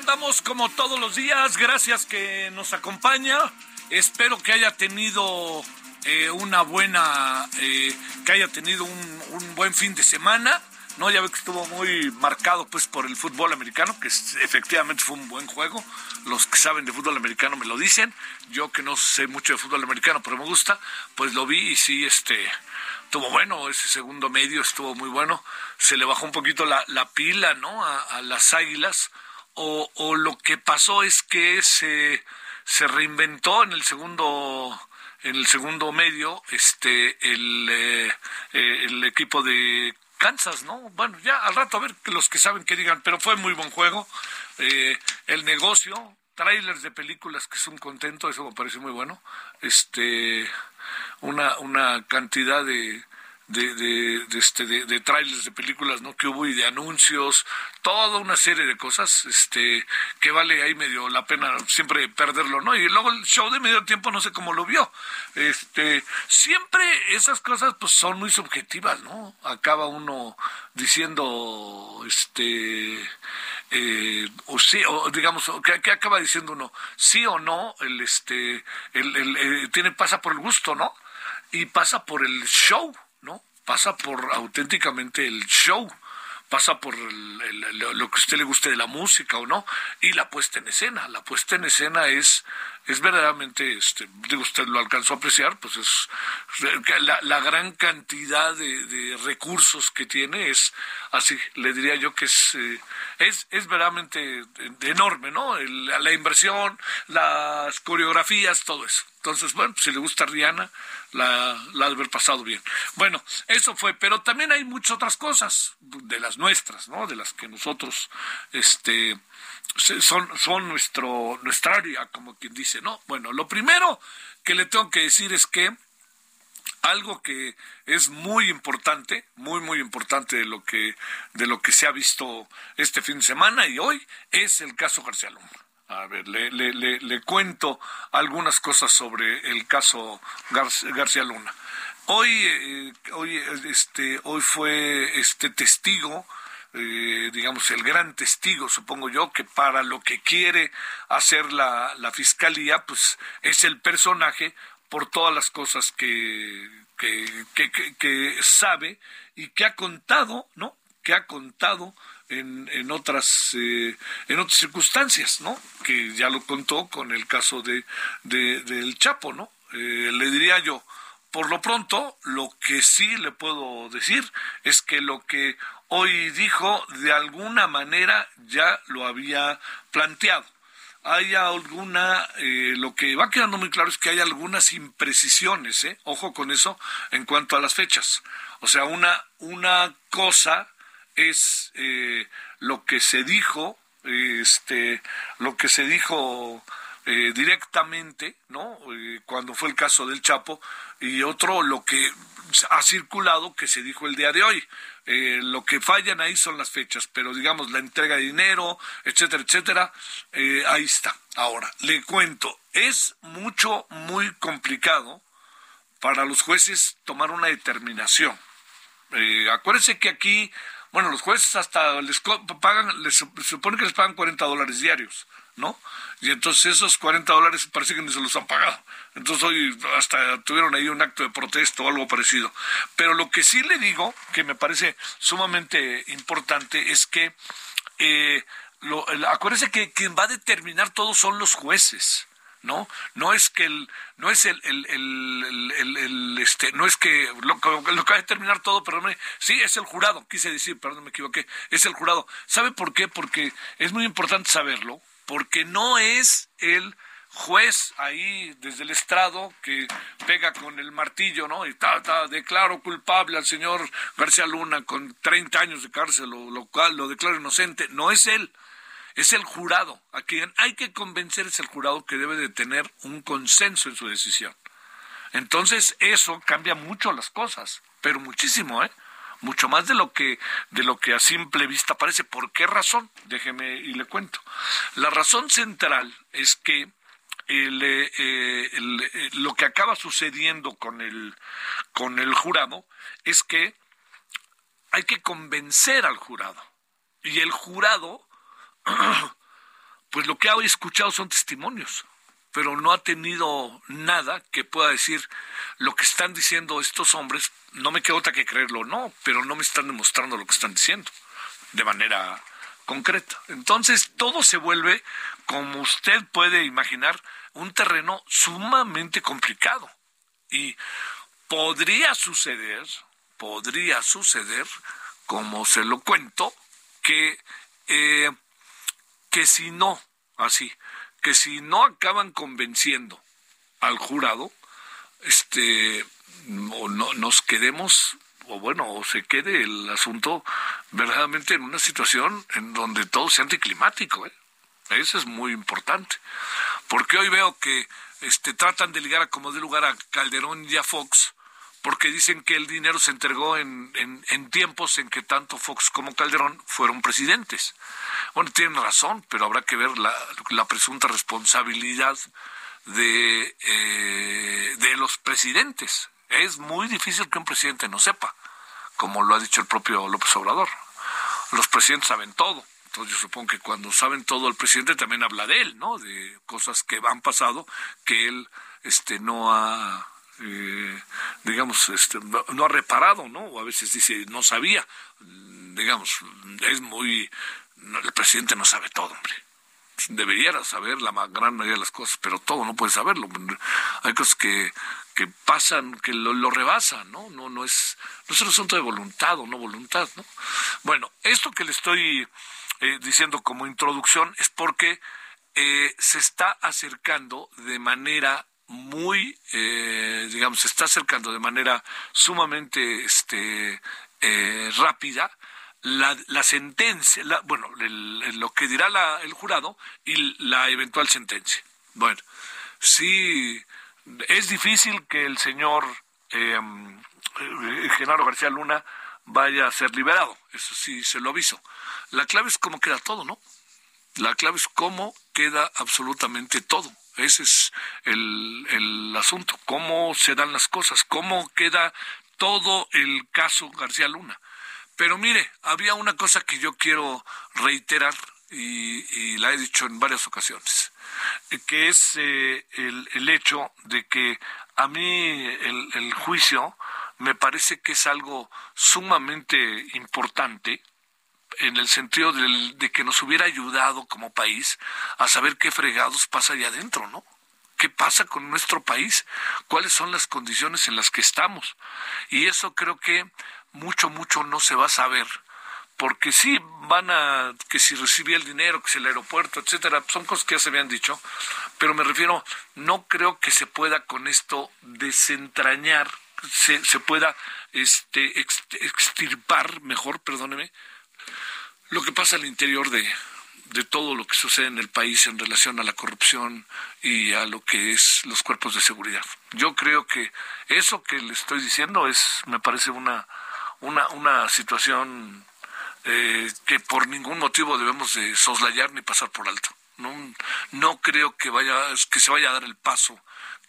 Andamos como todos los días. Gracias que nos acompaña. Espero que haya tenido eh, una buena, eh, que haya tenido un, un buen fin de semana. No, ya ve que estuvo muy marcado pues por el fútbol americano, que efectivamente fue un buen juego. Los que saben de fútbol americano me lo dicen. Yo que no sé mucho de fútbol americano, pero me gusta, pues lo vi y sí, este, estuvo bueno, ese segundo medio estuvo muy bueno. Se le bajó un poquito la, la pila, ¿no? A, a las águilas. O, lo que pasó es que se, se reinventó en el segundo en el segundo medio este el, eh, eh, el equipo de Kansas, ¿no? Bueno, ya al rato a ver los que saben que digan, pero fue muy buen juego. Eh, el negocio, trailers de películas que es un contento, eso me parece muy bueno. Este, una, una cantidad de, de, este, de, trailers de películas no que hubo y de anuncios toda una serie de cosas este que vale ahí medio la pena siempre perderlo no y luego el show de medio tiempo no sé cómo lo vio. Este siempre esas cosas pues son muy subjetivas no acaba uno diciendo este eh, o sí o digamos o que, que acaba diciendo uno sí o no el este el, eh, tiene pasa por el gusto no y pasa por el show. Pasa por auténticamente el show, pasa por el- lo que a usted le guste de la música o no, y la puesta en escena. La puesta en escena es, es verdaderamente, este, digo, usted lo alcanzó a apreciar, pues es la, gran cantidad de, de recursos que tiene es así, le diría yo que es, eh, es, es verdaderamente enorme, ¿no? El- la inversión, las coreografías, todo eso. Entonces, bueno, pues, si le gusta Rihanna, la, la ha de haber pasado bien. Bueno, eso fue, pero también hay muchas otras cosas, de las nuestras, ¿no? De las que nosotros, este, son, son nuestro, nuestra área, como quien dice, ¿no? Bueno, lo primero que le tengo que decir es que algo que es muy importante, muy muy importante de lo que de lo que se ha visto este fin de semana y hoy es el caso García Luna. A ver, le, le, le, le cuento algunas cosas sobre el caso Gar- García Luna. Hoy, eh, hoy, este, hoy fue este testigo eh, digamos, el gran testigo, supongo yo, que para lo que quiere hacer la, la fiscalía, pues es el personaje por todas las cosas que, que, que- que sabe y que ha contado, ¿no? Que ha contado en, en otras eh, en otras circunstancias, ¿no? Que ya lo contó con el caso de, de- del Chapo, ¿no? Eh, le diría yo, por lo pronto, lo que sí le puedo decir es que lo que hoy dijo, de alguna manera ya lo había planteado. Hay alguna, eh, lo que va quedando muy claro es que hay algunas imprecisiones, ¿eh? ojo con eso, en cuanto a las fechas. O sea, una, una cosa es eh, lo que se dijo, este, lo que se dijo eh, directamente, ¿no? Eh, cuando fue el caso del Chapo, y otro lo que ha circulado que se dijo el día de hoy. Lo que fallan ahí son las fechas, pero digamos la entrega de dinero, etcétera, etcétera, ahí está. Ahora, le cuento, es mucho, muy complicado para los jueces tomar una determinación. Acuérdense que aquí Bueno, los jueces hasta les pagan, les, se supone que les pagan 40 dólares diarios, ¿no? Y entonces esos 40 dólares parece que ni se los han pagado. Entonces hoy hasta tuvieron ahí un acto de protesta o algo parecido. Pero lo que sí le digo, que me parece sumamente importante, es que eh, lo, acuérdese que quien va a determinar todo son los jueces. ¿No? No es que el, no es el, el, el, el este, no es que lo, lo, que va a determinar todo, perdón, sí, es el jurado, quise decir, perdón, me equivoqué, es el jurado. ¿Sabe por qué? Porque es muy importante saberlo, porque no es el juez ahí desde el estrado que pega con el martillo, ¿no? Y ta, ta, declaro culpable al señor García Luna con 30 años de cárcel, lo cual lo declaro inocente. No es él, es el jurado. A quien hay que convencer es el jurado que debe de tener un consenso en su decisión. Entonces eso cambia mucho las cosas, pero muchísimo, ¿eh? Mucho más de lo que de lo que a simple vista parece. ¿Por qué razón? Déjeme y le cuento. La razón central es que eh, eh, lo que acaba sucediendo con el, con el jurado es que hay que convencer al jurado. Y el jurado, pues lo que ha escuchado son testimonios, pero no ha tenido nada que pueda decir lo que están diciendo estos hombres. No me queda otra que creerlo, no, pero no me están demostrando lo que están diciendo de manera concreta. Entonces todo se vuelve, como usted puede imaginar, un terreno sumamente complicado. Y podría suceder, podría suceder, como se lo cuento, que, eh, que si no, así, que si no acaban convenciendo al jurado, este, o no, nos quedemos, o bueno, o se quede el asunto verdaderamente en una situación en donde todo sea anticlimático. ¿eh? Eso es muy importante porque hoy veo que este, tratan de ligar a como de lugar a Calderón y a Fox, porque dicen que el dinero se entregó en, en, tiempos en que tanto Fox como Calderón fueron presidentes. Bueno, tienen razón, pero habrá que ver la, presunta responsabilidad de, eh, de los presidentes. Es muy difícil que un presidente no sepa, como lo ha dicho el propio López Obrador. Los presidentes saben todo. Entonces yo supongo que cuando saben todo el presidente también habla de él, ¿no? De cosas que han pasado que él este no ha eh, digamos este no, ha reparado, ¿no? O a veces dice no sabía, digamos, es muy el presidente no sabe todo, hombre. Debería saber la gran mayoría de las cosas, pero todo no puede saberlo. Hay cosas que, que pasan, que lo, lo rebasan, ¿no? No, no es, no es un asunto de voluntad o no voluntad, ¿no? Bueno, esto que le estoy eh, diciendo como introducción es porque eh, se está acercando de manera muy, eh, digamos, se está acercando de manera sumamente este, rápida la, sentencia, la, bueno, lo que dirá la, el jurado y la eventual sentencia. Bueno, sí, es difícil que el señor Genaro García Luna vaya a ser liberado, eso sí se lo aviso. La clave es cómo queda todo, ¿no? La clave es cómo queda absolutamente todo. Ese es el, el asunto, cómo se dan las cosas, cómo queda todo el caso García Luna. Pero mire, había una cosa que yo quiero reiterar y, la he dicho en varias ocasiones, que es eh, el, hecho de que a mí el juicio me parece que es algo sumamente importante en el sentido de, que nos hubiera ayudado como país a saber qué fregados pasa allá adentro, ¿no? ¿Qué pasa con nuestro país? ¿Cuáles son las condiciones en las que estamos? Y eso creo que mucho, mucho no se va a saber. Porque sí van a, que si recibía el dinero, que si el aeropuerto, etcétera, son cosas que ya se habían dicho, pero me refiero, no creo que se pueda con esto desentrañar, se, se pueda este, extirpar, mejor, perdóneme, lo que pasa al interior de, de todo lo que sucede en el país en relación a la corrupción y a lo que es los cuerpos de seguridad. Yo creo que eso que le estoy diciendo es, me parece una, una, una situación eh, que por ningún motivo debemos de soslayar ni pasar por alto. No, creo que vaya que se vaya a dar el paso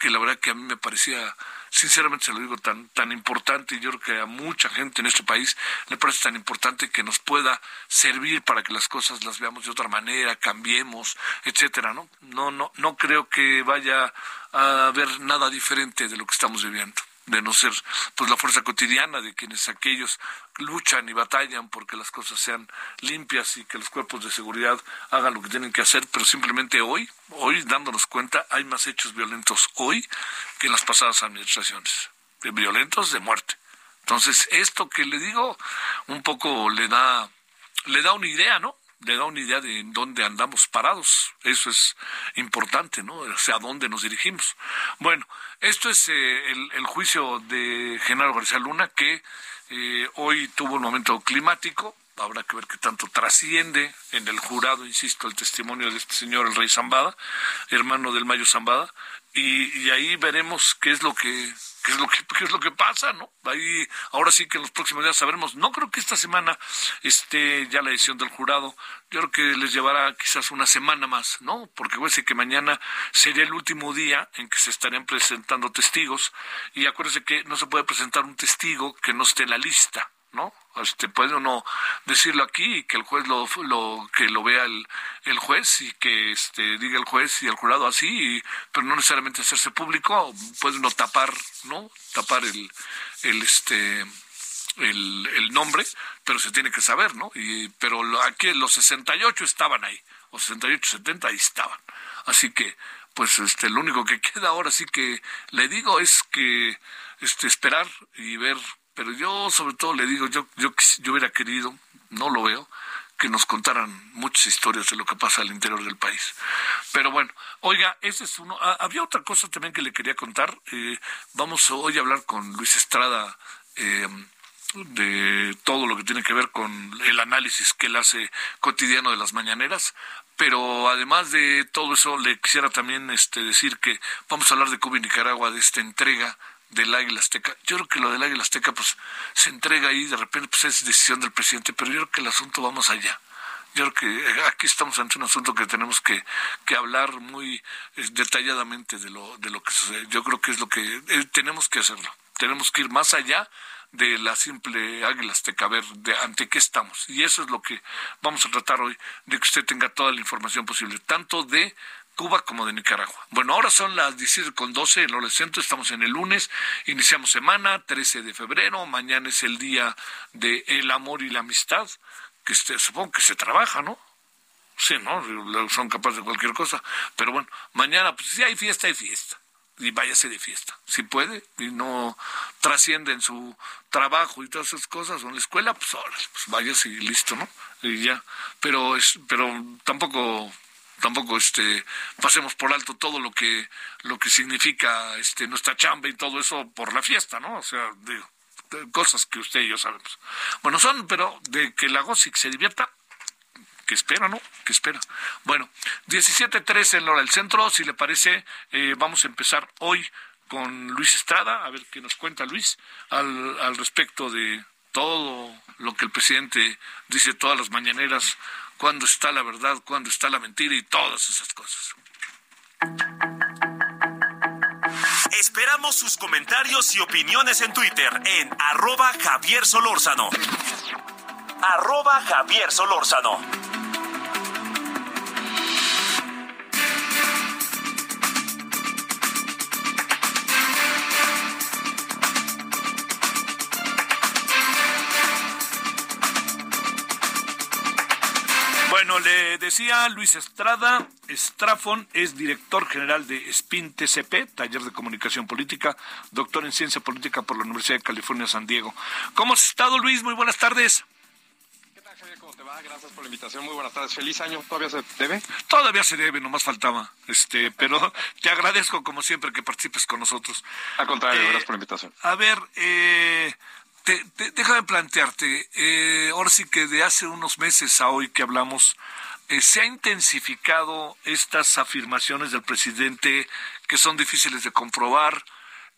que la verdad que a mí me parecía sinceramente se lo digo, tan, tan importante, y yo creo que a mucha gente en este país le parece tan importante que nos pueda servir para que las cosas las veamos de otra manera, cambiemos, etcétera, ¿no? No, no, no creo que vaya a haber nada diferente de lo que estamos viviendo de no ser pues la fuerza cotidiana de quienes aquellos luchan y batallan porque las cosas sean limpias y que los cuerpos de seguridad hagan lo que tienen que hacer, pero simplemente hoy, hoy dándonos cuenta, hay más hechos violentos hoy que en las pasadas administraciones, violentos de muerte. Entonces, esto que le digo un poco le da le da una idea, ¿no? Le da una idea de en dónde andamos parados. Eso es importante, ¿no? O sea, a dónde nos dirigimos. Bueno, esto es eh, el, juicio de Genaro García Luna, que eh, hoy tuvo un momento climático. Habrá que ver qué tanto trasciende en el jurado, insisto, el testimonio de este señor, el rey Zambada, hermano del Mayo Zambada, y, ahí veremos qué es lo que qué es lo que qué es lo que pasa, ¿no? Ahí ahora sí que en los próximos días sabremos. No creo que esta semana esté ya la decisión del jurado. Yo creo que les llevará quizás una semana más, ¿no? Porque ser que mañana sería el último día en que se estarían presentando testigos y acuérdense que no se puede presentar un testigo que no esté en la lista. ¿No? Este, puede uno decirlo aquí y que el juez lo, lo que lo vea el, el, juez y que este, diga el juez y el jurado así, pero no necesariamente hacerse público, puede uno tapar, ¿no? Tapar el, el este el, el nombre, pero se tiene que saber, ¿no? Y, pero aquí los 68 estaban ahí, los 68, 70 ahí estaban. Así que, pues este, lo único que queda ahora sí que le digo es que este, esperar y ver pero yo sobre todo le digo, yo, yo, yo hubiera querido, no lo veo, que nos contaran muchas historias de lo que pasa al interior del país. Pero bueno, oiga, ese es uno. Ah, había otra cosa también que le quería contar. Eh, vamos hoy a hablar con Luis Estrada eh, de todo lo que tiene que ver con el análisis que él hace cotidiano de las mañaneras. Pero además de todo eso, le quisiera también este, decir que vamos a hablar de Cuba y Nicaragua, de esta entrega del Águila Azteca. Yo creo que lo del Águila Azteca pues se entrega ahí, de repente pues es decisión del presidente, pero yo creo que el asunto va más allá. Yo creo que eh, aquí estamos ante un asunto que tenemos que, que hablar muy eh, detalladamente de lo, de lo que sucede. Yo creo que es lo que eh, tenemos que hacerlo. Tenemos que ir más allá de la simple águila azteca, ver de, ante qué estamos. Y eso es lo que vamos a tratar hoy, de que usted tenga toda la información posible, tanto de Cuba como de Nicaragua. Bueno, ahora son las 17 con 12 en el centro, estamos en el lunes, iniciamos semana, 13 de febrero, mañana es el día del el amor y la amistad, que este, supongo que se trabaja, ¿no? Sí, ¿no? Son capaces de cualquier cosa, pero bueno, mañana, pues si hay fiesta, hay fiesta. Y váyase de fiesta, si puede, y no trasciende en su trabajo y todas esas cosas, o en la escuela, pues órale, pues váyase y listo, ¿no? Y ya, pero, es, pero tampoco tampoco este pasemos por alto todo lo que lo que significa este nuestra chamba y todo eso por la fiesta, ¿no? O sea, de, cosas que usted y yo sabemos. Bueno, son, pero de que la GOSIC se divierta, que espera, ¿no? Que espera. Bueno, 17.13 en Lora del Centro, si le parece, eh, vamos a empezar hoy con Luis Estrada, a ver qué nos cuenta Luis al, al respecto de todo lo que el presidente dice todas las mañaneras cuándo está la verdad, cuándo está la mentira y todas esas cosas. Esperamos sus comentarios y opiniones en Twitter en arroba Javier Solórzano. Arroba Javier Solórzano. Decía Luis Estrada, Estrafon es director general de SPIN TCP, Taller de Comunicación Política, doctor en Ciencia Política por la Universidad de California, San Diego. ¿Cómo has estado, Luis? Muy buenas tardes. ¿Qué tal, Javier? ¿Cómo te va? Gracias por la invitación. Muy buenas tardes. Feliz año. ¿Todavía se debe? Todavía se debe, nomás faltaba. Este, pero te agradezco, como siempre, que participes con nosotros. Al contrario, eh, gracias por la invitación. A ver, eh te, déjame plantearte, eh, ahora sí que de hace unos meses a hoy que hablamos, eh, se ha intensificado estas afirmaciones del presidente que son difíciles de comprobar,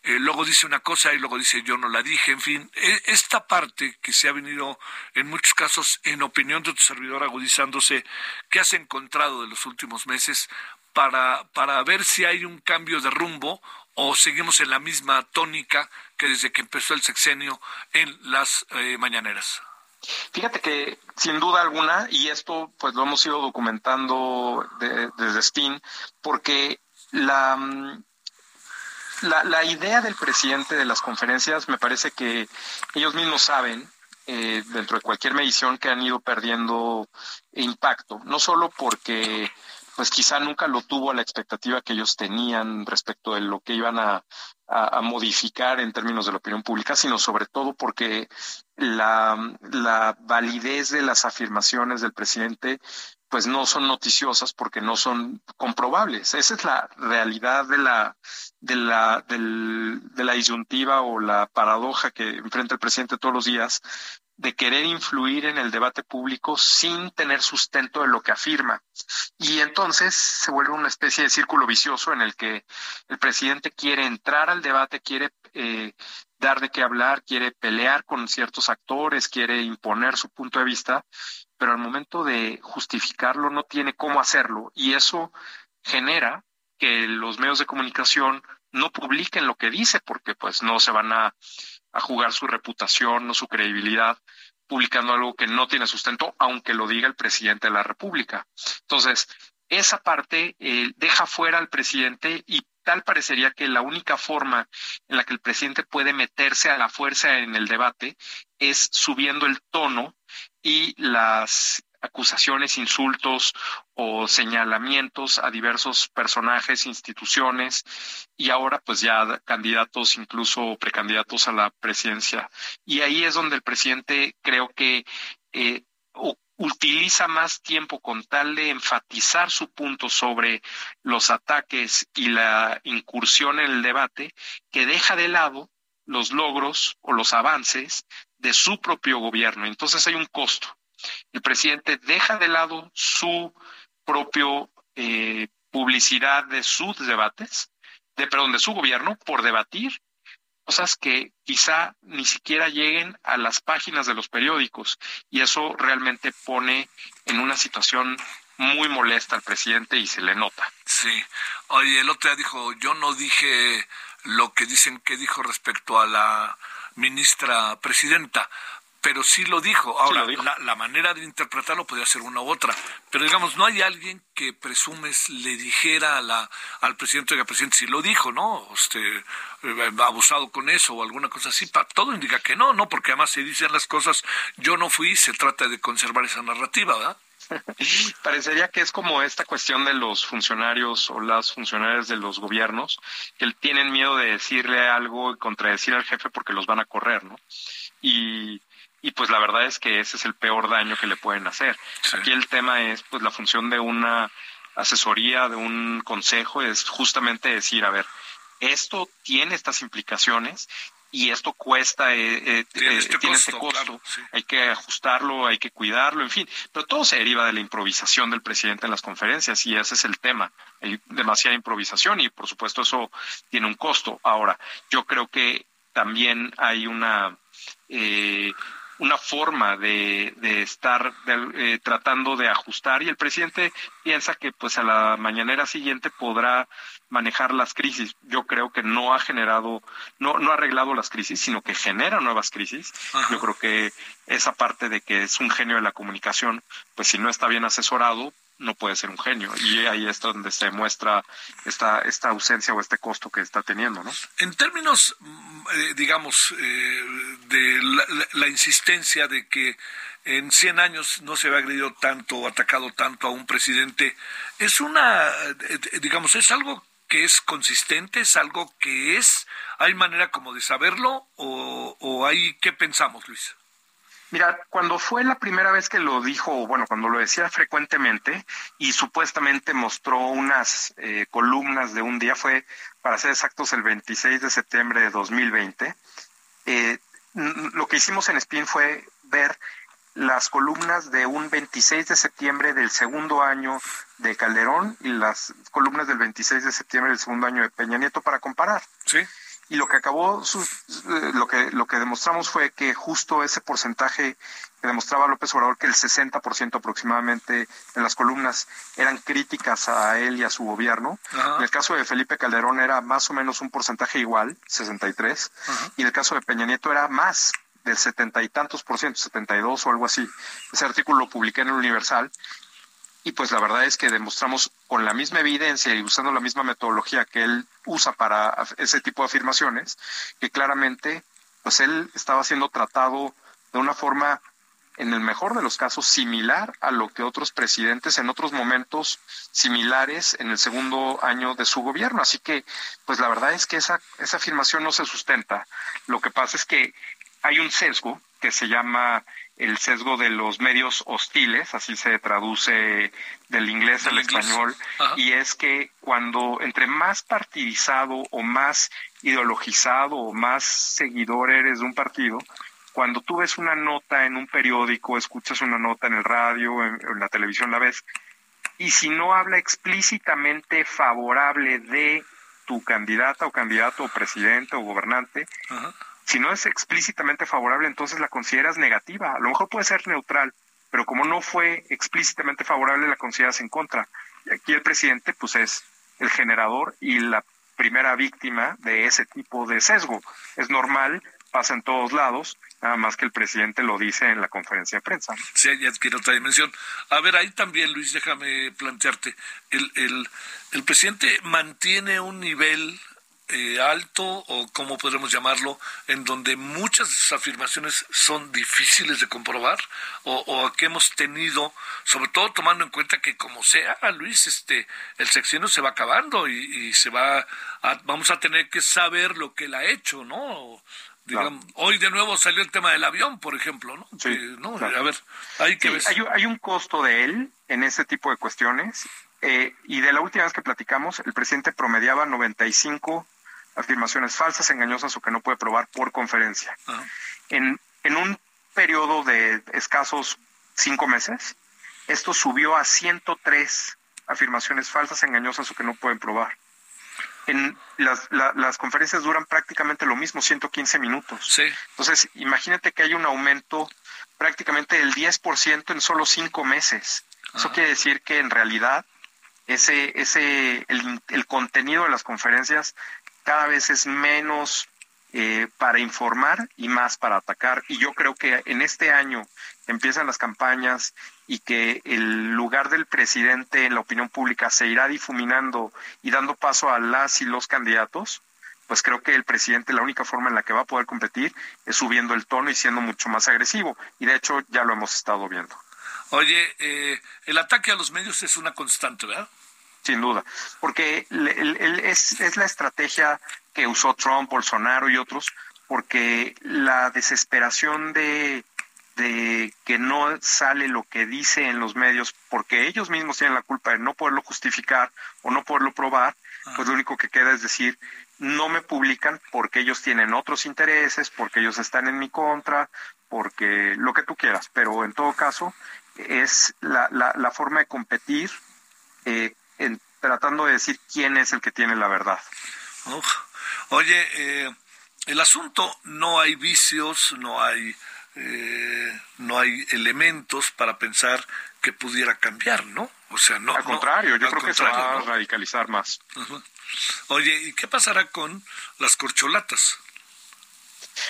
eh, luego dice una cosa y luego dice yo no la dije, en fin, e, esta parte que se ha venido en muchos casos, en opinión de tu servidor, agudizándose, ¿qué has encontrado de los últimos meses para, para ver si hay un cambio de rumbo o seguimos en la misma tónica que desde que empezó el sexenio en las eh, mañaneras? Fíjate que sin duda alguna, y esto pues lo hemos ido documentando desde STEAM, porque la, mm, la, la, idea del presidente de las conferencias me parece que ellos mismos saben, eh, dentro de cualquier medición, que han ido perdiendo impacto, no solo porque pues quizá nunca lo tuvo a la expectativa que ellos tenían respecto de lo que iban a, a, modificar en términos de la opinión pública, sino sobre todo porque la, la validez de las afirmaciones del presidente pues no son noticiosas porque no son comprobables. Esa es la realidad de la, de la, de la disyuntiva o la paradoja que enfrenta el presidente todos los días de querer influir en el debate público sin tener sustento de lo que afirma. Y entonces se vuelve una especie de círculo vicioso en el que el presidente quiere entrar al debate, quiere eh, dar de qué hablar, quiere pelear con ciertos actores, quiere imponer su punto de vista, pero al momento de justificarlo no tiene cómo hacerlo y eso genera que los medios de comunicación no publiquen lo que dice porque pues no se van a a jugar su reputación o su credibilidad publicando algo que no tiene sustento, aunque lo diga el presidente de la República. Entonces, esa parte eh, deja fuera al presidente y tal parecería que la única forma en la que el presidente puede meterse a la fuerza en el debate es subiendo el tono y las acusaciones, insultos o señalamientos a diversos personajes, instituciones y ahora pues ya candidatos, incluso precandidatos a la presidencia. Y ahí es donde el presidente creo que eh, utiliza más tiempo con tal de enfatizar su punto sobre los ataques y la incursión en el debate, que deja de lado los logros o los avances de su propio gobierno. Entonces hay un costo el presidente deja de lado su propio eh, publicidad de sus debates, de perdón, de su gobierno por debatir cosas que quizá ni siquiera lleguen a las páginas de los periódicos y eso realmente pone en una situación muy molesta al presidente y se le nota. Sí. Oye, el otro día dijo, yo no dije lo que dicen que dijo respecto a la ministra presidenta pero sí lo dijo. Ahora, La, manera de interpretarlo podría ser una u otra, pero digamos, no hay alguien que presumes le dijera a la, al presidente, el presidente sí lo dijo, ¿no? Este, eh, abusado con eso o alguna cosa así. Todo indica que no, ¿no? Porque además se dicen las cosas, yo no fui, se trata de conservar esa narrativa, ¿verdad? Parecería que es como esta cuestión de los funcionarios o las funcionarias de los gobiernos que tienen miedo de decirle algo y contradecir al jefe porque los van a correr, ¿no? Y y pues la verdad es que ese es el peor daño que le pueden hacer. Aquí el tema es pues la función de una asesoría, de un consejo, es justamente decir, a ver, esto tiene estas implicaciones y esto cuesta, eh, eh, tiene, eh, este, este costo, hay que ajustarlo, hay que cuidarlo, en fin, pero todo se deriva de la improvisación del presidente en las conferencias y ese es el tema, hay demasiada improvisación y por supuesto eso tiene un costo. Ahora, yo creo que también hay una... Eh, una forma de, de estar eh, tratando de ajustar y el presidente piensa que pues a la mañanera siguiente podrá manejar las crisis. Yo creo que no ha generado, no, no ha arreglado las crisis, sino que genera nuevas crisis. Yo creo que esa parte de que es un genio de la comunicación, pues si no está bien asesorado, no puede ser un genio. Y ahí es donde se muestra esta, esta ausencia o este costo que está teniendo, ¿no? En términos, mm, eh, digamos, eh, de la, insistencia de que en 100 años no se había agredido tanto o atacado tanto a un presidente, es una, eh, digamos, es algo que es consistente, es algo que es, hay manera como de saberlo o, o hay, ¿qué pensamos, Luis? Mira, cuando fue la primera vez que lo dijo, bueno, cuando lo decía frecuentemente y supuestamente mostró unas eh, columnas de un día, fue, para ser exactos, el 26 de septiembre de 2020. Eh, lo que hicimos en Spin fue ver las columnas de un 26 de septiembre del segundo año de Calderón y las columnas del 26 de septiembre del segundo año de Peña Nieto para comparar. Sí. Y lo que acabó, eh, lo que lo que demostramos fue que justo ese porcentaje que demostraba López Obrador que el 60% aproximadamente de las columnas eran críticas a él y a su gobierno. En el caso de Felipe Calderón era más o menos un porcentaje igual, 63, y en el caso de Peña Nieto era más del setenta y tantos por ciento, 72 o algo así. Ese artículo lo publiqué en el Universal y pues la verdad es que demostramos con la misma evidencia y usando la misma metodología que él usa para ese tipo de afirmaciones, que claramente pues él estaba siendo tratado de una forma en el mejor de los casos similar a lo que otros presidentes en otros momentos similares en el segundo año de su gobierno. Así que, pues la verdad es que esa, esa afirmación no se sustenta. Lo que pasa es que hay un sesgo que se llama el sesgo de los medios hostiles, así se traduce del inglés al español, y es que cuando entre más partidizado o más ideologizado o más seguidor eres de un partido, cuando tú ves una nota en un periódico, escuchas una nota en el radio, en, la televisión la ves, y si no habla explícitamente favorable de tu candidata o candidato o presidente o gobernante, si no es explícitamente favorable, entonces la consideras negativa. A lo mejor puede ser neutral, pero como no fue explícitamente favorable, la consideras en contra. Y aquí el presidente, pues es el generador y la primera víctima de ese tipo de sesgo. Es normal, pasa en todos lados, nada más que el presidente lo dice en la conferencia de prensa. Sí, ya adquiere otra dimensión. A ver, ahí también, Luis, déjame plantearte, el, el, el presidente mantiene un nivel eh, alto o como podremos llamarlo, en donde muchas de sus afirmaciones son difíciles de comprobar o, o, que hemos tenido, sobre todo tomando en cuenta que como sea, Luis, este, el sexenio se va acabando y, se va, a, vamos a tener que saber lo que él ha hecho, ¿no? Digamos, Hoy de nuevo salió el tema del avión, por ejemplo, ¿no? Sí, ¿no? A ver, hay que hay, hay, un costo de él en ese tipo de cuestiones. Eh, y de la última vez que platicamos, el presidente promediaba 95 afirmaciones falsas, engañosas o que no puede probar por conferencia. En, en un periodo de escasos cinco meses, esto subió a 103 afirmaciones falsas, engañosas o que no pueden probar. En las, las conferencias duran prácticamente lo mismo, 115 minutos. Sí. Entonces, imagínate que hay un aumento prácticamente del 10% en solo cinco meses. Eso quiere decir que en realidad ese, ese, el, el contenido de las conferencias cada vez es menos eh, para informar y más para atacar. Y yo creo que en este año empiezan las campañas y que el lugar del presidente en la opinión pública se irá difuminando y dando paso a las y los candidatos, pues creo que el presidente la única forma en la que va a poder competir es subiendo el tono y siendo mucho más agresivo. Y de hecho ya lo hemos estado viendo. Oye, eh, el ataque a los medios es una constante, ¿verdad? Sin duda, porque es, es la estrategia que usó Trump, Bolsonaro y otros, porque la desesperación de, de que no sale lo que dice en los medios, porque ellos mismos tienen la culpa de no poderlo justificar o no poderlo probar, pues lo único que queda es decir, no me publican porque ellos tienen otros intereses, porque ellos están en mi contra, porque lo que tú quieras, pero en todo caso es la, la, la forma de competir eh, en, tratando de decir quién es el que tiene la verdad. Oye, eh, el asunto no hay vicios, no hay eh, no hay elementos para pensar que pudiera cambiar, ¿no? O sea, no. Al contrario, yo creo que se va a radicalizar más. Oye, ¿y qué pasará con las corcholatas?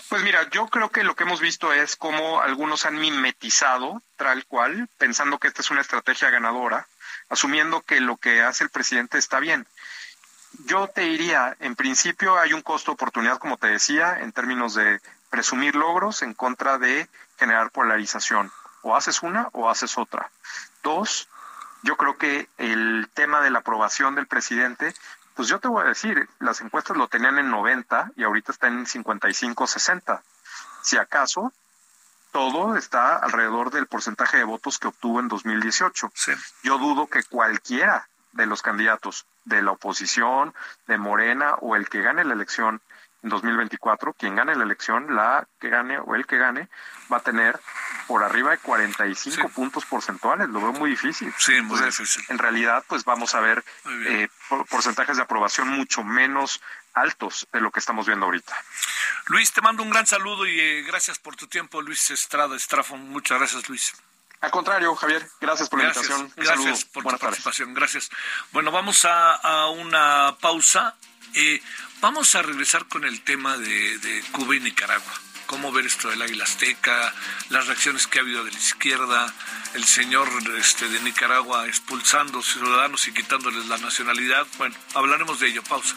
Pues mira, yo creo que lo que hemos visto es cómo algunos han mimetizado tal cual, pensando que esta es una estrategia ganadora, asumiendo que lo que hace el presidente está bien. Yo te diría, en principio hay un costo oportunidad, como te decía, en términos de presumir logros en contra de generar polarización. O haces una o haces otra. Dos, yo creo que el tema de la aprobación del presidente, pues yo te voy a decir, las encuestas lo tenían en 90 y ahorita está en 55, 60. Si acaso, todo está alrededor del porcentaje de votos que obtuvo en 2018. Yo dudo que cualquiera de los candidatos de la oposición, de Morena o el que gane la elección en 2024, quien gane la elección, la que gane o el que gane, va a tener por arriba de 45 puntos porcentuales. Lo veo muy difícil. Sí, muy difícil. En realidad, pues vamos a ver eh, porcentajes de aprobación mucho menos altos de lo que estamos viendo ahorita. Luis, te mando un gran saludo y eh, gracias por tu tiempo, Luis Estrada Estrafón. Muchas gracias, Luis. Al contrario, Javier, gracias por la invitación. gracias por tu participación, gracias. Bueno, vamos a, una pausa. Eh, vamos a regresar con el tema de, Cuba y Nicaragua. Cómo ver esto del Águila Azteca, las reacciones que ha habido de la izquierda, el señor este, de Nicaragua expulsando ciudadanos y quitándoles la nacionalidad. Bueno, hablaremos de ello. Pausa.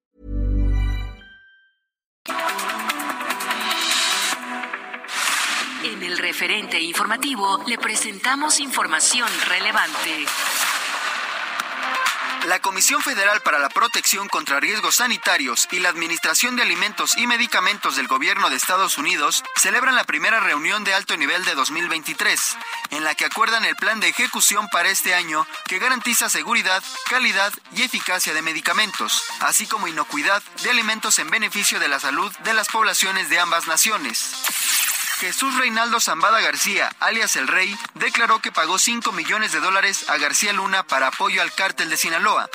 Referente informativo le presentamos información relevante. La Comisión Federal para la Protección contra Riesgos Sanitarios y la Administración de Alimentos y Medicamentos del Gobierno de Estados Unidos celebran la primera reunión de alto nivel de 2023, en la que acuerdan el plan de ejecución para este año que garantiza seguridad, calidad y eficacia de medicamentos, así como inocuidad de alimentos en beneficio de la salud de las poblaciones de ambas naciones. Jesús Reinaldo Zambada García, alias El Rey, declaró que pagó 5 millones de dólares a García Luna para apoyo al cártel de Sinaloa.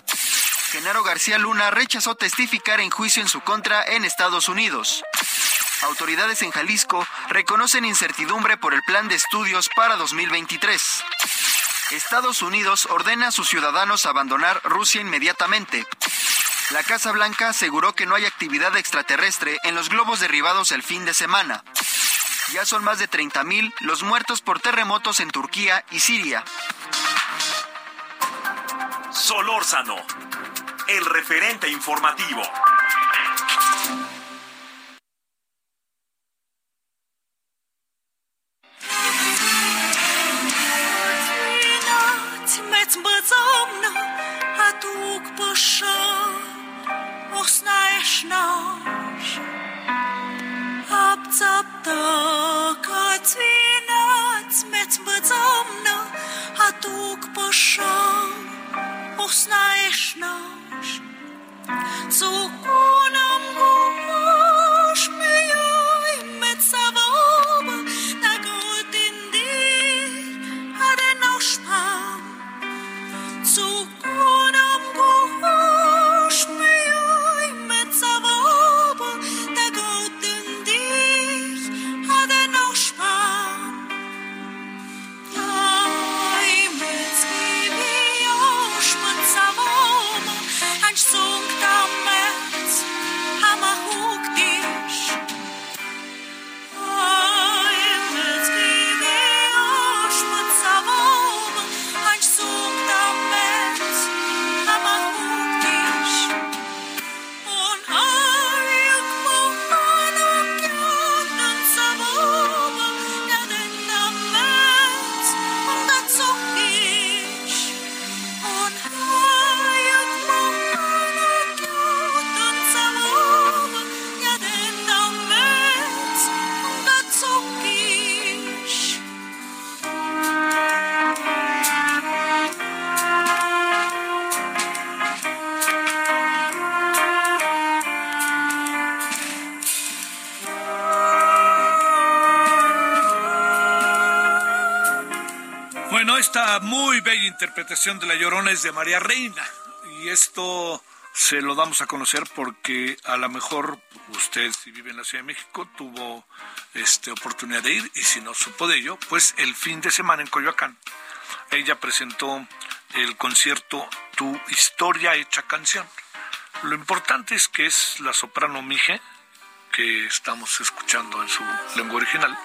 Genaro García Luna rechazó testificar en juicio en su contra en Estados Unidos. Autoridades en Jalisco reconocen incertidumbre por el plan de estudios para 2023. Estados Unidos ordena a sus ciudadanos abandonar Rusia inmediatamente. La Casa Blanca aseguró que no hay actividad extraterrestre en los globos derribados el fin de semana. Ya son más de 30.000 los muertos por terremotos en Turquía y Siria. Solórzano, el referente informativo. Знаешь нож, цукунам губ. Esta muy bella interpretación de La Llorona es de María Reina. Y esto se lo damos a conocer porque a lo mejor usted, si vive en la Ciudad de México, tuvo este, oportunidad de ir y si no supo de ello, pues el fin de semana en Coyoacán, ella presentó el concierto Tu historia hecha canción. Lo importante es que es la soprano Mije, que estamos escuchando en su lengua original,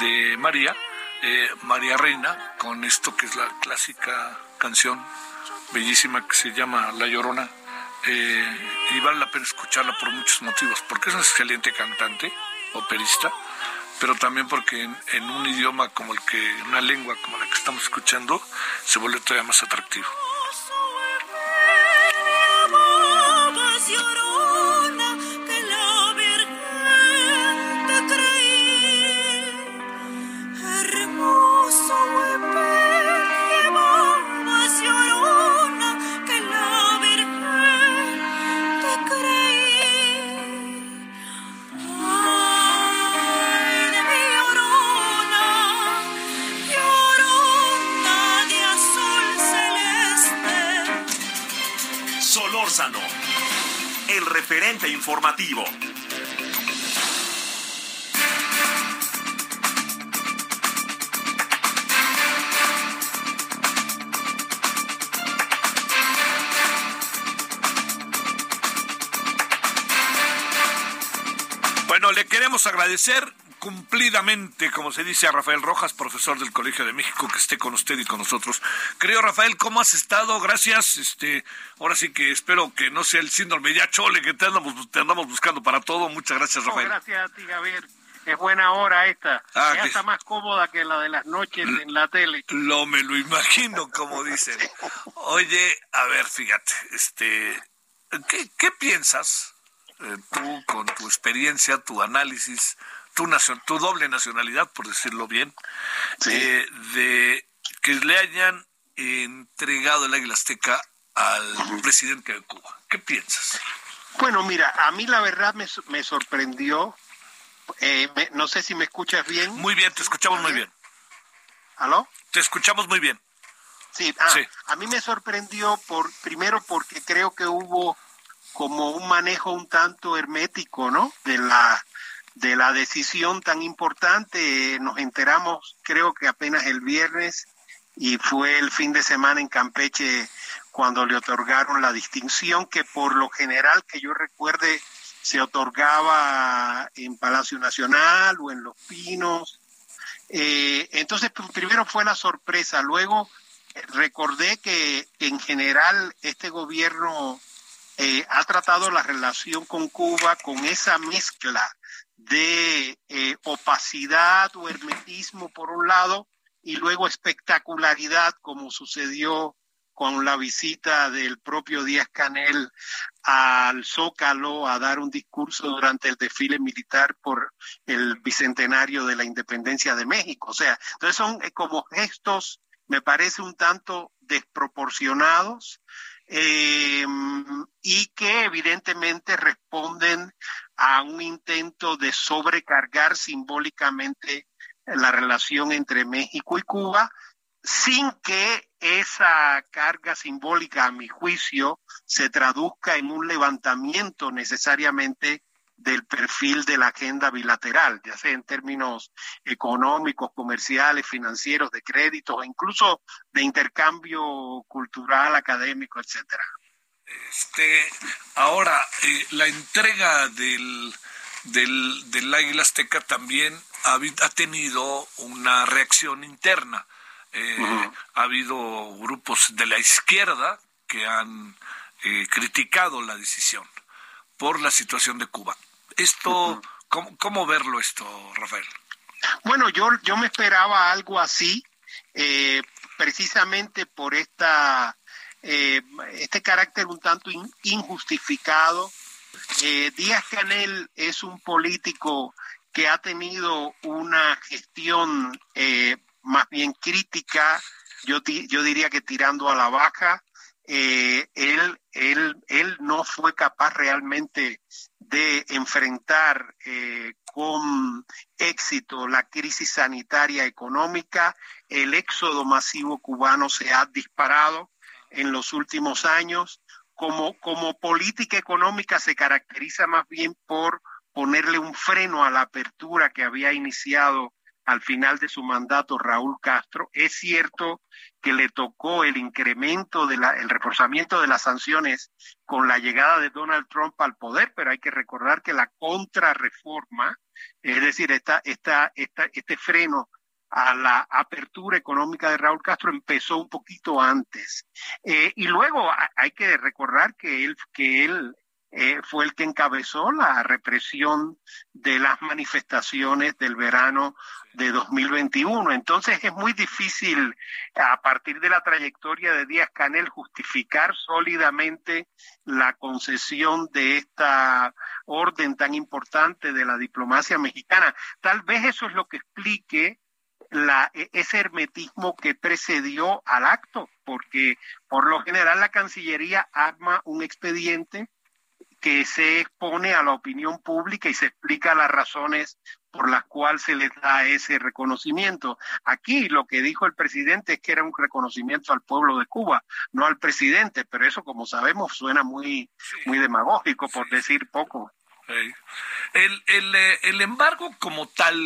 de María, eh, María Reina, con esto que es la clásica canción bellísima que se llama La Llorona. eh, y vale la pena escucharla por muchos motivos, porque es una excelente cantante, operista, pero también porque en, en un idioma como el que, una lengua como la que estamos escuchando, se vuelve todavía más atractivo. Referente informativo. Bueno, le queremos agradecer cumplidamente, como se dice a Rafael Rojas, profesor del Colegio de México, que esté con usted y con nosotros. Querido Rafael, ¿cómo has estado? Gracias. Este, ahora sí que espero que no sea el síndrome ya chole que te andamos, te andamos buscando para todo. Muchas gracias, No, Rafael. gracias a ti, Javier. Es buena hora esta. Ah, es que- hasta más cómoda que la de las noches en la tele. Lo me lo imagino, como dicen. Oye, a ver, fíjate, este, ¿qué, qué piensas eh, tú con tu experiencia, tu análisis, tu, nacio- tu doble nacionalidad, por decirlo bien, eh, de que le hayan entregado el Águila Azteca al presidente de Cuba? ¿Qué piensas? Bueno, mira, a mí la verdad me, me sorprendió. eh, me- no sé si me escuchas bien. Muy bien, te escuchamos muy bien. ¿Aló? Te escuchamos muy bien. Sí, ah, Sí. a mí me sorprendió por primero porque creo que hubo como un manejo un tanto hermético, ¿no? De la de la decisión tan importante. Nos enteramos, creo que apenas el viernes y fue el fin de semana en Campeche cuando le otorgaron la distinción que por lo general que yo recuerde se otorgaba en Palacio Nacional o en Los Pinos. Eh, entonces, pues, primero fue la sorpresa, luego recordé que en general este gobierno eh, ha tratado la relación con Cuba con esa mezcla de eh, opacidad o hermetismo por un lado y luego espectacularidad como sucedió con la visita del propio Díaz Canel al Zócalo a dar un discurso durante el desfile militar por el bicentenario de la independencia de México. O sea, entonces son eh, como gestos, me parece un tanto desproporcionados eh, y que evidentemente responden a un intento de sobrecargar simbólicamente la relación entre México y Cuba, sin que esa carga simbólica, a mi juicio, se traduzca en un levantamiento necesariamente del perfil de la agenda bilateral, ya sea en términos económicos, comerciales, financieros, de créditos, incluso de intercambio cultural, académico, etcétera. Este, ahora, eh, la entrega del, del, del Águila Azteca también ha, ha tenido una reacción interna. Eh, Ha habido grupos de la izquierda que han eh, criticado la decisión por la situación de Cuba. Esto, ¿cómo, cómo verlo esto, Rafael? Bueno, yo, yo me esperaba algo así, eh, precisamente por esta, eh, este carácter un tanto in- injustificado. Eh, Díaz Canel es un político que ha tenido una gestión eh, más bien crítica, yo, yo diría que tirando a la baja. Eh, él, él, él no fue capaz realmente de enfrentar eh, con éxito la crisis sanitaria económica. El éxodo masivo cubano se ha disparado en los últimos años. como, como política económica se caracteriza más bien por ponerle un freno a la apertura que había iniciado al final de su mandato Raúl Castro. Es cierto que le tocó el incremento de la, el reforzamiento de las sanciones con la llegada de Donald Trump al poder, pero hay que recordar que la contrarreforma, es decir, esta, esta, esta, este freno a la apertura económica de Raúl Castro empezó un poquito antes. Eh, y luego hay que recordar que él, que él eh, fue el que encabezó la represión de las manifestaciones del verano de 2021. Entonces es muy difícil a partir de la trayectoria de Díaz Canel justificar sólidamente la concesión de esta orden tan importante de la diplomacia mexicana. Tal vez eso es lo que explique la, e, ese hermetismo que precedió al acto, porque por lo general la Cancillería arma un expediente que se expone a la opinión pública y se explica las razones por las cuales se les da ese reconocimiento. Aquí lo que dijo el presidente es que era un reconocimiento al pueblo de Cuba, no al presidente, pero eso como sabemos suena muy, muy demagógico, por decir poco. El, el, eh, el, embargo como tal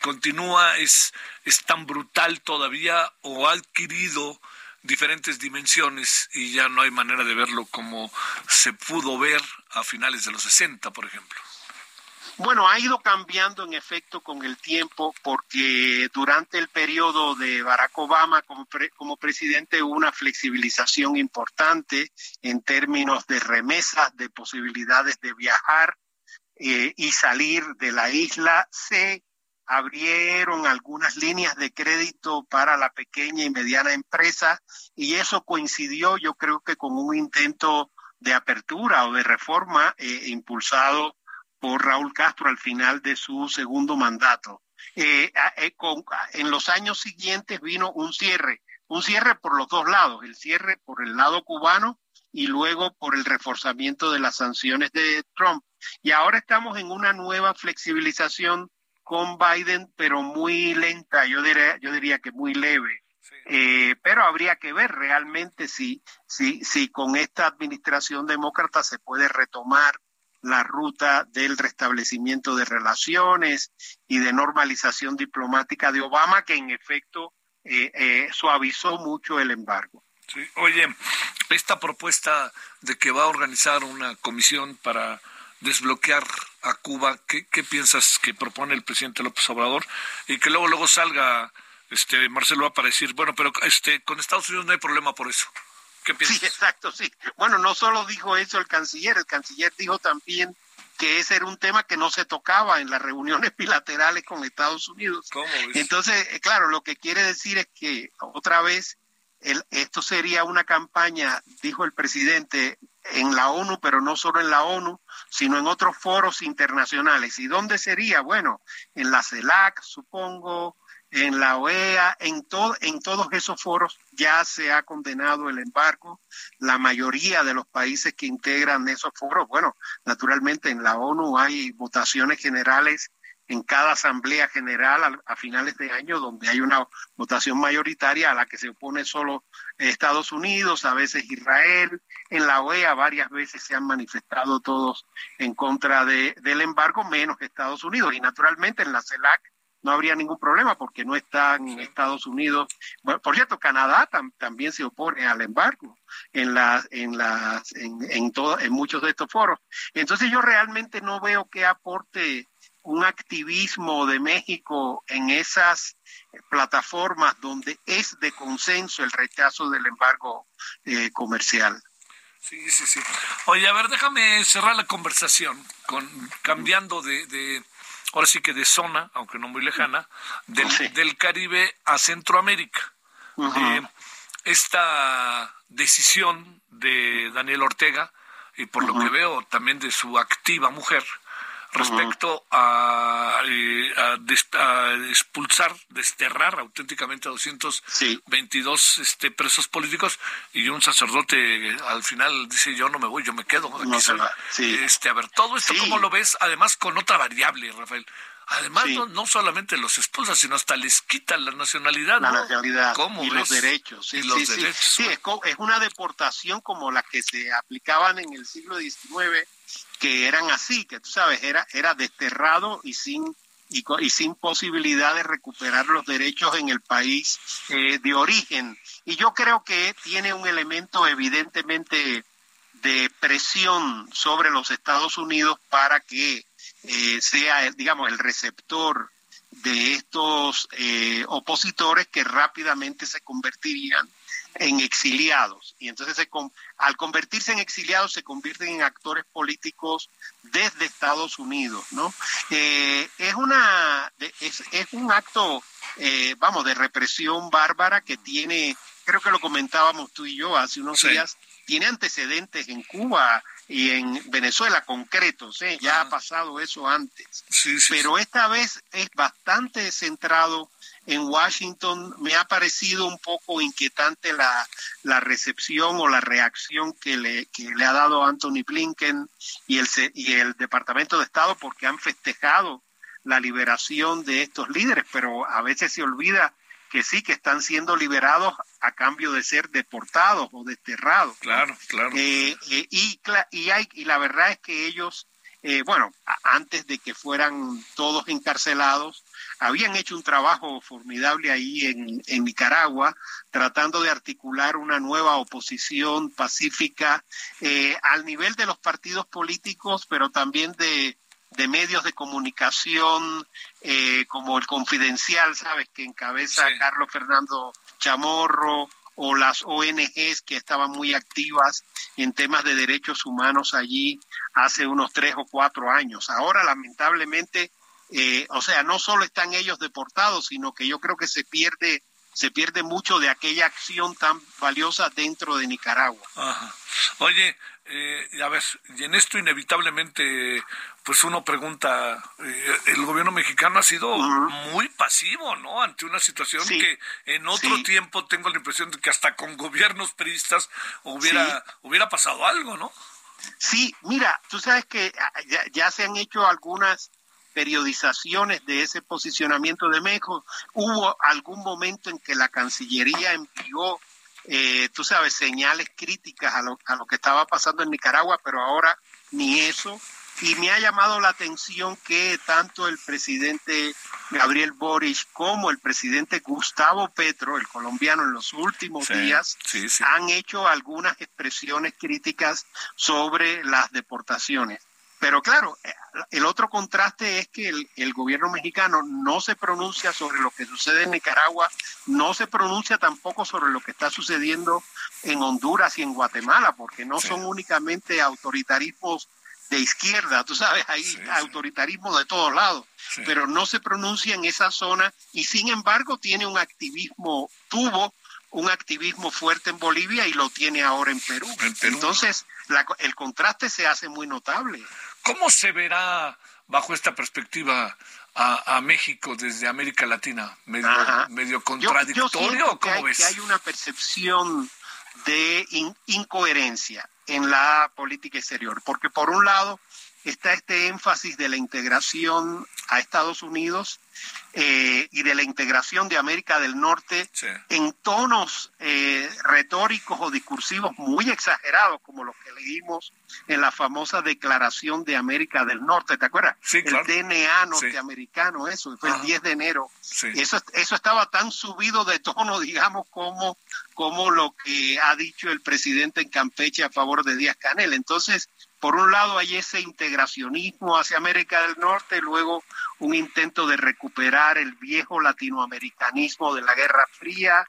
continúa, es, es tan brutal todavía o ha adquirido diferentes dimensiones y ya no hay manera de verlo como se pudo ver a finales de los 60, por ejemplo. Bueno, ha ido cambiando en efecto con el tiempo porque durante el periodo de Barack Obama como, como presidente hubo una flexibilización importante en términos de remesas, de posibilidades de viajar eh, y salir de la isla. Se abrieron algunas líneas de crédito para la pequeña y mediana empresa y eso coincidió yo creo que con un intento de apertura o de reforma eh, impulsado por Raúl Castro al final de su segundo mandato. Eh, en los años siguientes vino un cierre, un cierre por los dos lados, el cierre por el lado cubano y luego por el reforzamiento de las sanciones de Trump. Y ahora estamos en una nueva flexibilización con Biden, pero muy lenta, yo diría, yo diría que muy leve. Eh, pero habría que ver realmente si, si, si con esta administración demócrata se puede retomar la ruta del restablecimiento de relaciones y de normalización diplomática de Obama, que en efecto eh, eh, suavizó mucho el embargo. Sí. Oye, esta propuesta de que va a organizar una comisión para desbloquear a Cuba, ¿qué, qué piensas que propone el presidente López Obrador? Y que luego luego salga este Marcelo va para decir, bueno, pero este con Estados Unidos no hay problema por eso. Sí, exacto, sí. Bueno, no solo dijo eso el canciller, el canciller dijo también que ese era un tema que no se tocaba en las reuniones bilaterales con Estados Unidos. Entonces, eh, claro, lo que quiere decir es que otra vez el, esto sería una campaña, dijo el presidente, en la ONU, pero no solo en la ONU, sino en otros foros internacionales. ¿Y dónde sería? Bueno, en la CELAC, supongo, en la OEA, en, todo, en todos esos foros ya se ha condenado el embargo. La mayoría de los países que integran esos foros, bueno, naturalmente en la ONU hay votaciones generales en cada asamblea general a, finales de año donde hay una votación mayoritaria a la que se opone solo Estados Unidos, a veces Israel. En la OEA varias veces se han manifestado todos en contra de, del embargo, menos Estados Unidos. Y naturalmente en la CELAC no habría ningún problema porque no están en Estados Unidos. Bueno, por cierto, Canadá también se opone al embargo en las en las en, en, todo, en muchos de estos foros. Entonces yo realmente no veo que aporte un activismo de México en esas plataformas donde es de consenso el rechazo del embargo eh, comercial. Sí, sí, sí. Oye, a ver, déjame cerrar la conversación con cambiando de, de ahora sí que de zona, aunque no muy lejana, del, Caribe a Centroamérica. Eh, esta decisión de Daniel Ortega, y por lo que veo también de su activa mujer, respecto a, eh, a, expulsar, desterrar auténticamente a 222 este, presos políticos y un sacerdote al final dice yo no me voy, yo me quedo. este, a ver, todo esto, ¿cómo lo ves? Además con otra variable, Rafael. Además, no, no, solamente los expulsa, sino hasta les quitan la nacionalidad. La ¿no? nacionalidad ¿Cómo y ves? los derechos. Sí, y los sí, sí. derechos. Sí, es, es una deportación como las que se aplicaban en el siglo XIX, que eran así, que tú sabes, era, era desterrado y sin y, y sin posibilidad de recuperar los derechos en el país eh, de origen. Y yo creo que tiene un elemento evidentemente de presión sobre los Estados Unidos para que eh, sea, digamos, el receptor de estos eh, opositores que rápidamente se convertirían en exiliados. Y entonces se al convertirse en exiliados se convierten en actores políticos desde Estados Unidos, ¿no? Eh, es una es, es un acto, eh, vamos, de represión bárbara que tiene, creo que lo comentábamos tú y yo hace unos Sí. días, tiene antecedentes en Cuba y en Venezuela concretos, ¿eh? ya ha pasado eso antes Sí, sí, pero esta vez es bastante centrado en Washington. Me ha parecido un poco inquietante la, la recepción o la reacción que le, que le ha dado Anthony Blinken y el, y el Departamento de Estado porque han festejado la liberación de estos líderes, pero a veces se olvida que sí, que están siendo liberados a cambio de ser deportados o desterrados. Claro, claro. Eh, eh, y, y, hay, y la verdad es que ellos, eh, bueno, antes de que fueran todos encarcelados, habían hecho un trabajo formidable ahí en, en Nicaragua, tratando de articular una nueva oposición pacífica eh, al nivel de los partidos políticos, pero también de, de medios de comunicación eh, como el Confidencial, ¿sabes? Que encabeza Sí. Carlos Fernando Chamorro o las ONGs que estaban muy activas en temas de derechos humanos allí hace unos tres o cuatro años. Ahora, lamentablemente, eh, o sea, no solo están ellos deportados, sino que yo creo que se pierde se pierde mucho de aquella acción tan valiosa dentro de Nicaragua. Ajá. Oye, eh, a ver, y en esto inevitablemente, pues uno pregunta, eh, el gobierno mexicano ha sido muy pasivo, ¿no? Ante una situación Sí. que en otro Sí. tiempo tengo la impresión de que hasta con gobiernos priistas hubiera, hubiera pasado algo, ¿no? Sí, mira, tú sabes que ah, ya, ya se han hecho algunas periodizaciones de ese posicionamiento de México. Hubo algún momento en que la Cancillería envió, eh, tú sabes, señales críticas a lo, a lo que estaba pasando en Nicaragua, pero ahora ni eso. Y me ha llamado la atención que tanto el presidente Gabriel Boric como el presidente Gustavo Petro, el colombiano, en los últimos Sí, días sí, sí. han hecho algunas expresiones críticas sobre las deportaciones. Pero claro, el otro contraste es que el, el gobierno mexicano no se pronuncia sobre lo que sucede en Nicaragua, no se pronuncia tampoco sobre lo que está sucediendo en Honduras y en Guatemala, porque no Sí. son únicamente autoritarismos de izquierda, tú sabes, hay Sí, sí. autoritarismo de todos lados, pero no se pronuncia en esa zona y sin embargo tiene un activismo, tuvo un activismo fuerte en Bolivia y lo tiene ahora en Perú. En Perú. Entonces, la- el contraste se hace muy notable. ¿Cómo se verá bajo esta perspectiva a, a México desde América Latina? ¿Medio, medio contradictorio o que cómo hay, ves? que hay una percepción de in- incoherencia en la política exterior, porque por un lado está este énfasis de la integración a Estados Unidos eh, y de la integración de América del Norte Sí. en tonos eh, retóricos o discursivos muy exagerados, como los que leímos en la famosa Declaración de América del Norte, ¿te acuerdas? Sí, claro. El DNA Sí. norteamericano, eso, fue Ajá. el 10 de enero. Sí. Eso, eso estaba tan subido de tono, digamos, como, como lo que ha dicho el presidente en Campeche a favor de Díaz Canel. Entonces, por un lado hay ese integracionismo hacia América del Norte, luego un intento de recuperar el viejo latinoamericanismo de la Guerra Fría,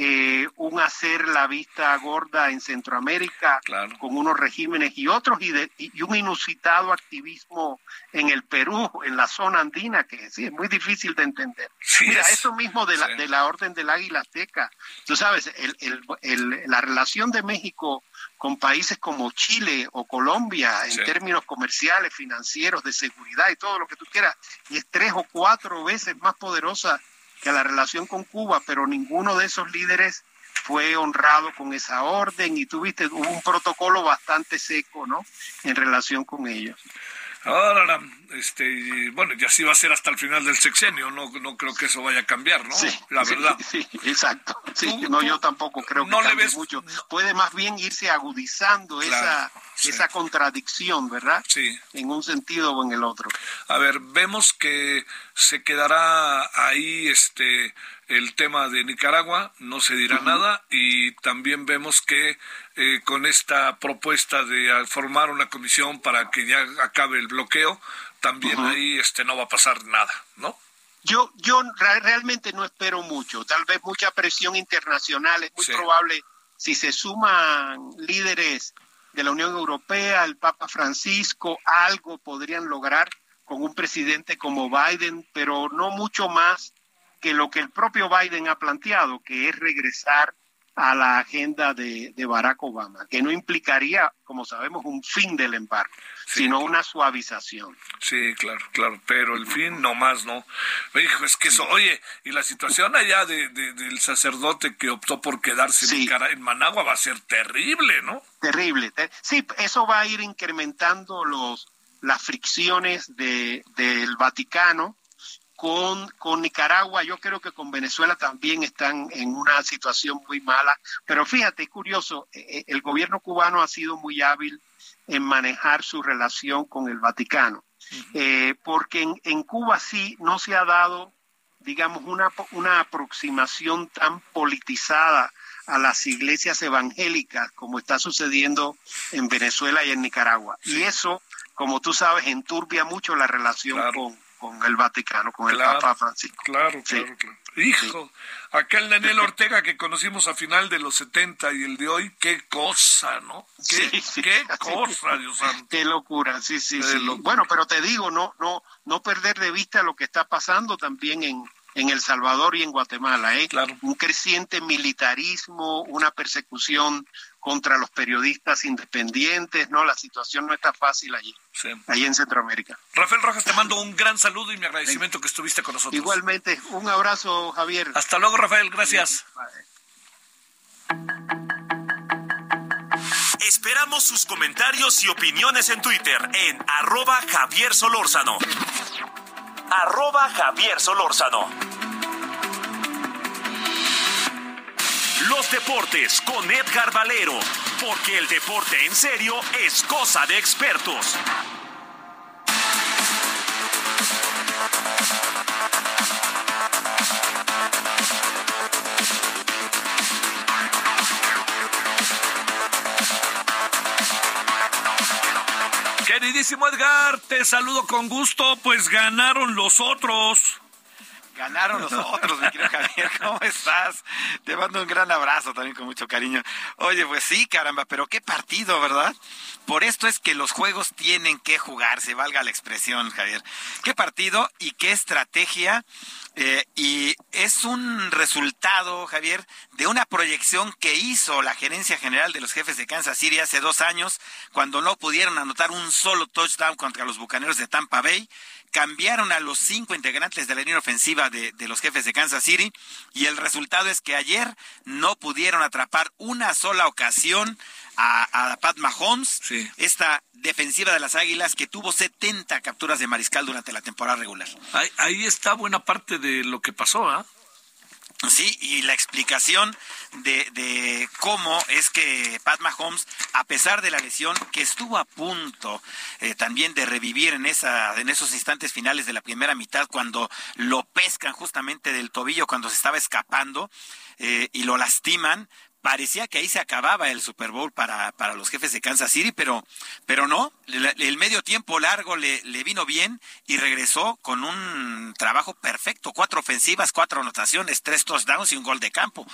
eh, un hacer la vista gorda en Centroamérica Claro. con unos regímenes y otros y, de- y un inusitado activismo en el Perú, en la zona andina, que sí, es muy difícil de entender. Sí, Mira, es- eso mismo de la, sí. de la Orden del Águila Azteca, tú sabes, el, el- el- la relación de México con países como Chile o Colombia en Sí. términos comerciales, financieros, de seguridad y todo lo que tú quieras, y es tres o cuatro veces más poderosa que la relación con Cuba, pero ninguno de esos líderes fue honrado con esa orden y tuviste un protocolo bastante seco, ¿no? En relación con ellos. Ahora, este, y, bueno, y así va a ser hasta el final del sexenio, no, no creo que eso vaya a cambiar, ¿no? Sí, La sí, verdad. Sí, exacto. Sí, Tú- no, tú yo tampoco creo que no le cambie ves- mucho. Puede más bien irse agudizando Claro, esa, sí. esa contradicción, ¿verdad? Sí. En un sentido o en el otro. A ver, vemos que se quedará ahí este el tema de Nicaragua, no se dirá nada y también vemos que eh, con esta propuesta de formar una comisión para que ya acabe el bloqueo, también ahí este no va a pasar nada, ¿no? Yo, yo realmente no espero mucho. Tal vez mucha presión internacional. Es muy Sí. probable si se suman líderes de la Unión Europea, el Papa Francisco, algo podrían lograr con un presidente como Biden, pero no mucho más que lo que el propio Biden ha planteado, que es regresar a la agenda de, de Barack Obama, que no implicaría, como sabemos, un fin del embargo, Sí, sino claro. una suavización. Sí, claro, claro, pero el fin no más, ¿no? Hijo, es que eso, oye, y la situación allá de, de- del sacerdote que optó por quedarse en, Sí. Nicara- en Managua va a ser terrible, ¿no? Terrible. te- Sí, eso va a ir incrementando los las fricciones de, del Vaticano con, con Nicaragua. Yo creo que con Venezuela también están en una situación muy mala. Pero fíjate, es curioso, eh, eh, el gobierno cubano ha sido muy hábil en manejar su relación con el Vaticano. Eh, porque en, en Cuba sí no se ha dado, digamos, una, una aproximación tan politizada a las iglesias evangélicas como está sucediendo en Venezuela y en Nicaragua. Y eso, como tú sabes, enturbia mucho la relación Claro. con, con el Vaticano, con Claro, el Papa Francisco. Claro, Sí. claro, claro. Hijo, aquel Daniel Ortega que conocimos a final de los 70 y el de hoy, qué cosa, ¿no? Qué, Sí, qué cosa, Dios santo. Qué locura, sí, sí, Qué sí. locura. Bueno, pero te digo, no, no, no perder de vista lo que está pasando también en, en El Salvador y en Guatemala, ¿eh? Claro. Un creciente militarismo, una persecución contra los periodistas independientes, ¿no? La situación no está fácil allí, Sí. allí en Centroamérica. Rafael Rojas, te mando un gran saludo y mi agradecimiento que estuviste con nosotros. Igualmente, un abrazo, Javier. Hasta luego, Rafael, gracias. Esperamos sus comentarios y opiniones en Twitter en arroba Javier Solórzano. Arroba Javier Solórzano. Los deportes con Edgar Valero, porque el deporte en serio es cosa de expertos. Queridísimo Edgar, te saludo con gusto, pues ganaron los otros. Ganaron los otros, mi querido Javier. ¿Cómo estás? Te mando un gran abrazo también con mucho cariño. Oye, pues sí, caramba, pero qué partido, ¿verdad? Por esto es que los juegos tienen que jugarse, valga la expresión, Javier. Qué partido y qué estrategia. eh, y es un resultado, Javier, de una proyección que hizo la gerencia general de los jefes de Kansas City hace dos años, cuando no pudieron anotar un solo touchdown contra los bucaneros de Tampa Bay cambiaron a los cinco integrantes de la línea ofensiva de, de, los jefes de Kansas City y el resultado es que ayer no pudieron atrapar una sola ocasión a, a Pat Mahomes, sí. esta defensiva de las Águilas que tuvo 70 capturas de mariscal durante la temporada regular. Ahí, ahí está buena parte de lo que pasó, ¿ah? ¿eh? Sí, y la explicación de, de, cómo es que Pat Mahomes, a pesar de la lesión, que estuvo a punto eh, también de revivir en, esa, en esos instantes finales de la primera mitad, cuando lo pescan justamente del tobillo, cuando se estaba escapando eh, y lo lastiman, parecía que ahí se acababa el Super Bowl para, para los jefes de Kansas City, pero, pero no, el, el medio tiempo largo le, le, vino bien y regresó con un trabajo perfecto, cuatro ofensivas, cuatro anotaciones, tres touchdowns y un gol de campo.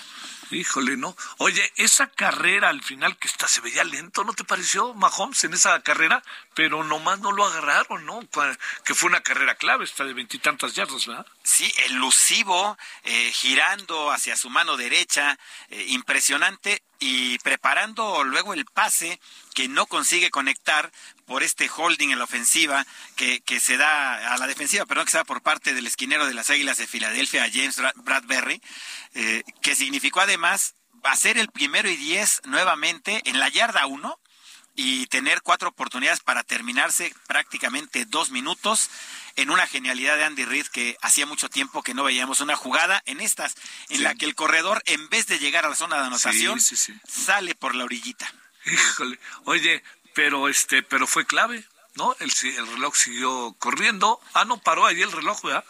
Híjole, ¿no? Oye, esa carrera al final que está, se veía lento, ¿no te pareció Mahomes en esa carrera? Pero nomás no lo agarraron, ¿no? Que fue una carrera clave, esta de veintitantas yardas, ¿verdad? Sí, elusivo, eh, girando hacia su mano derecha, eh, impresionante y preparando luego el pase que no consigue conectar por este holding en la ofensiva que, que se da a la defensiva, perdón, que se da por parte del esquinero de las Águilas de Filadelfia, James Bradbury, eh, que significó además hacer el primero y diez nuevamente en la yarda uno y tener cuatro oportunidades para terminarse prácticamente dos minutos en una genialidad de Andy Reid que hacía mucho tiempo que no veíamos una jugada en estas, en la que el corredor, en vez de llegar a la zona de anotación, Sí, sí, sí. sale por la orillita. Híjole, oye, pero este, pero fue clave, ¿no? El, el reloj siguió corriendo. Ah, no, paró ahí el reloj, ¿verdad?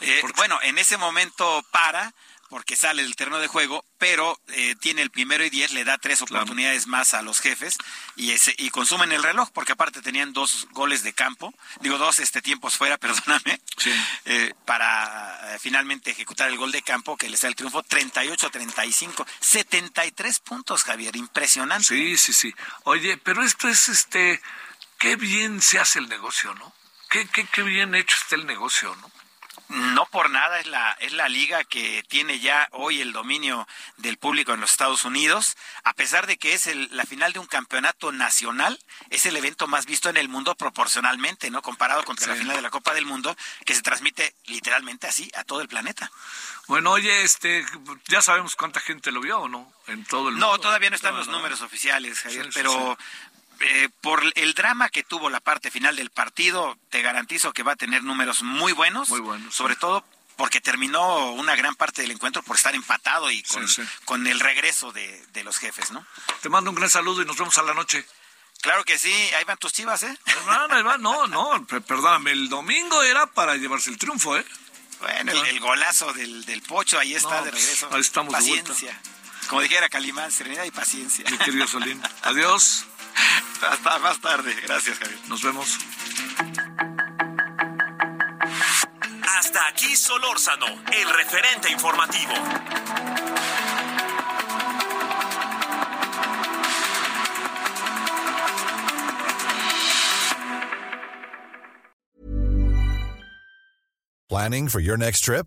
Eh, bueno, en ese momento para porque sale del terreno de juego, pero eh, tiene el primero y diez, le da tres oportunidades más a los jefes y ese, y consumen el reloj, porque aparte tenían dos goles de campo, digo dos este tiempos fuera, perdóname, eh, para eh, finalmente ejecutar el gol de campo que les da el triunfo 38-35, 73 puntos, Javier, impresionante. Sí, sí, sí. Oye, pero esto es este, qué bien se hace el negocio, ¿no? Qué, qué, qué bien hecho está el negocio, ¿no? No por nada es la, es la liga que tiene ya hoy el dominio del público en los Estados Unidos, a pesar de que es el- la final de un campeonato nacional, es el evento más visto en el mundo proporcionalmente, ¿no? Comparado contra la final de la Copa del Mundo, que se transmite literalmente así a todo el planeta. Bueno, oye, este, ya sabemos cuánta gente lo vio, ¿o no? En todo el mundo. No, todavía no están No, los no. números oficiales, Javier, Sí, sí, pero eh, por el drama que tuvo la parte final del partido, te garantizo que va a tener números muy buenos, Muy buenos, sobre todo porque terminó una gran parte del encuentro por estar empatado y con, Sí, sí. con el regreso de, de los jefes, ¿no? Te mando un gran saludo y nos vemos a la noche. Claro que sí, ahí van tus chivas, ¿eh? No, no, no, no, no, per- perdóname, el domingo era para llevarse el triunfo, ¿eh? Bueno, el, el golazo del, del pocho, ahí está No, de pues, regreso. ahí estamos de vuelta. Como dijera Calimán, serenidad y paciencia. Mi querido Solín. Adiós. Hasta más tarde. Gracias, Javier. Nos vemos. Hasta aquí Solórzano, el referente informativo. Planning for your next trip?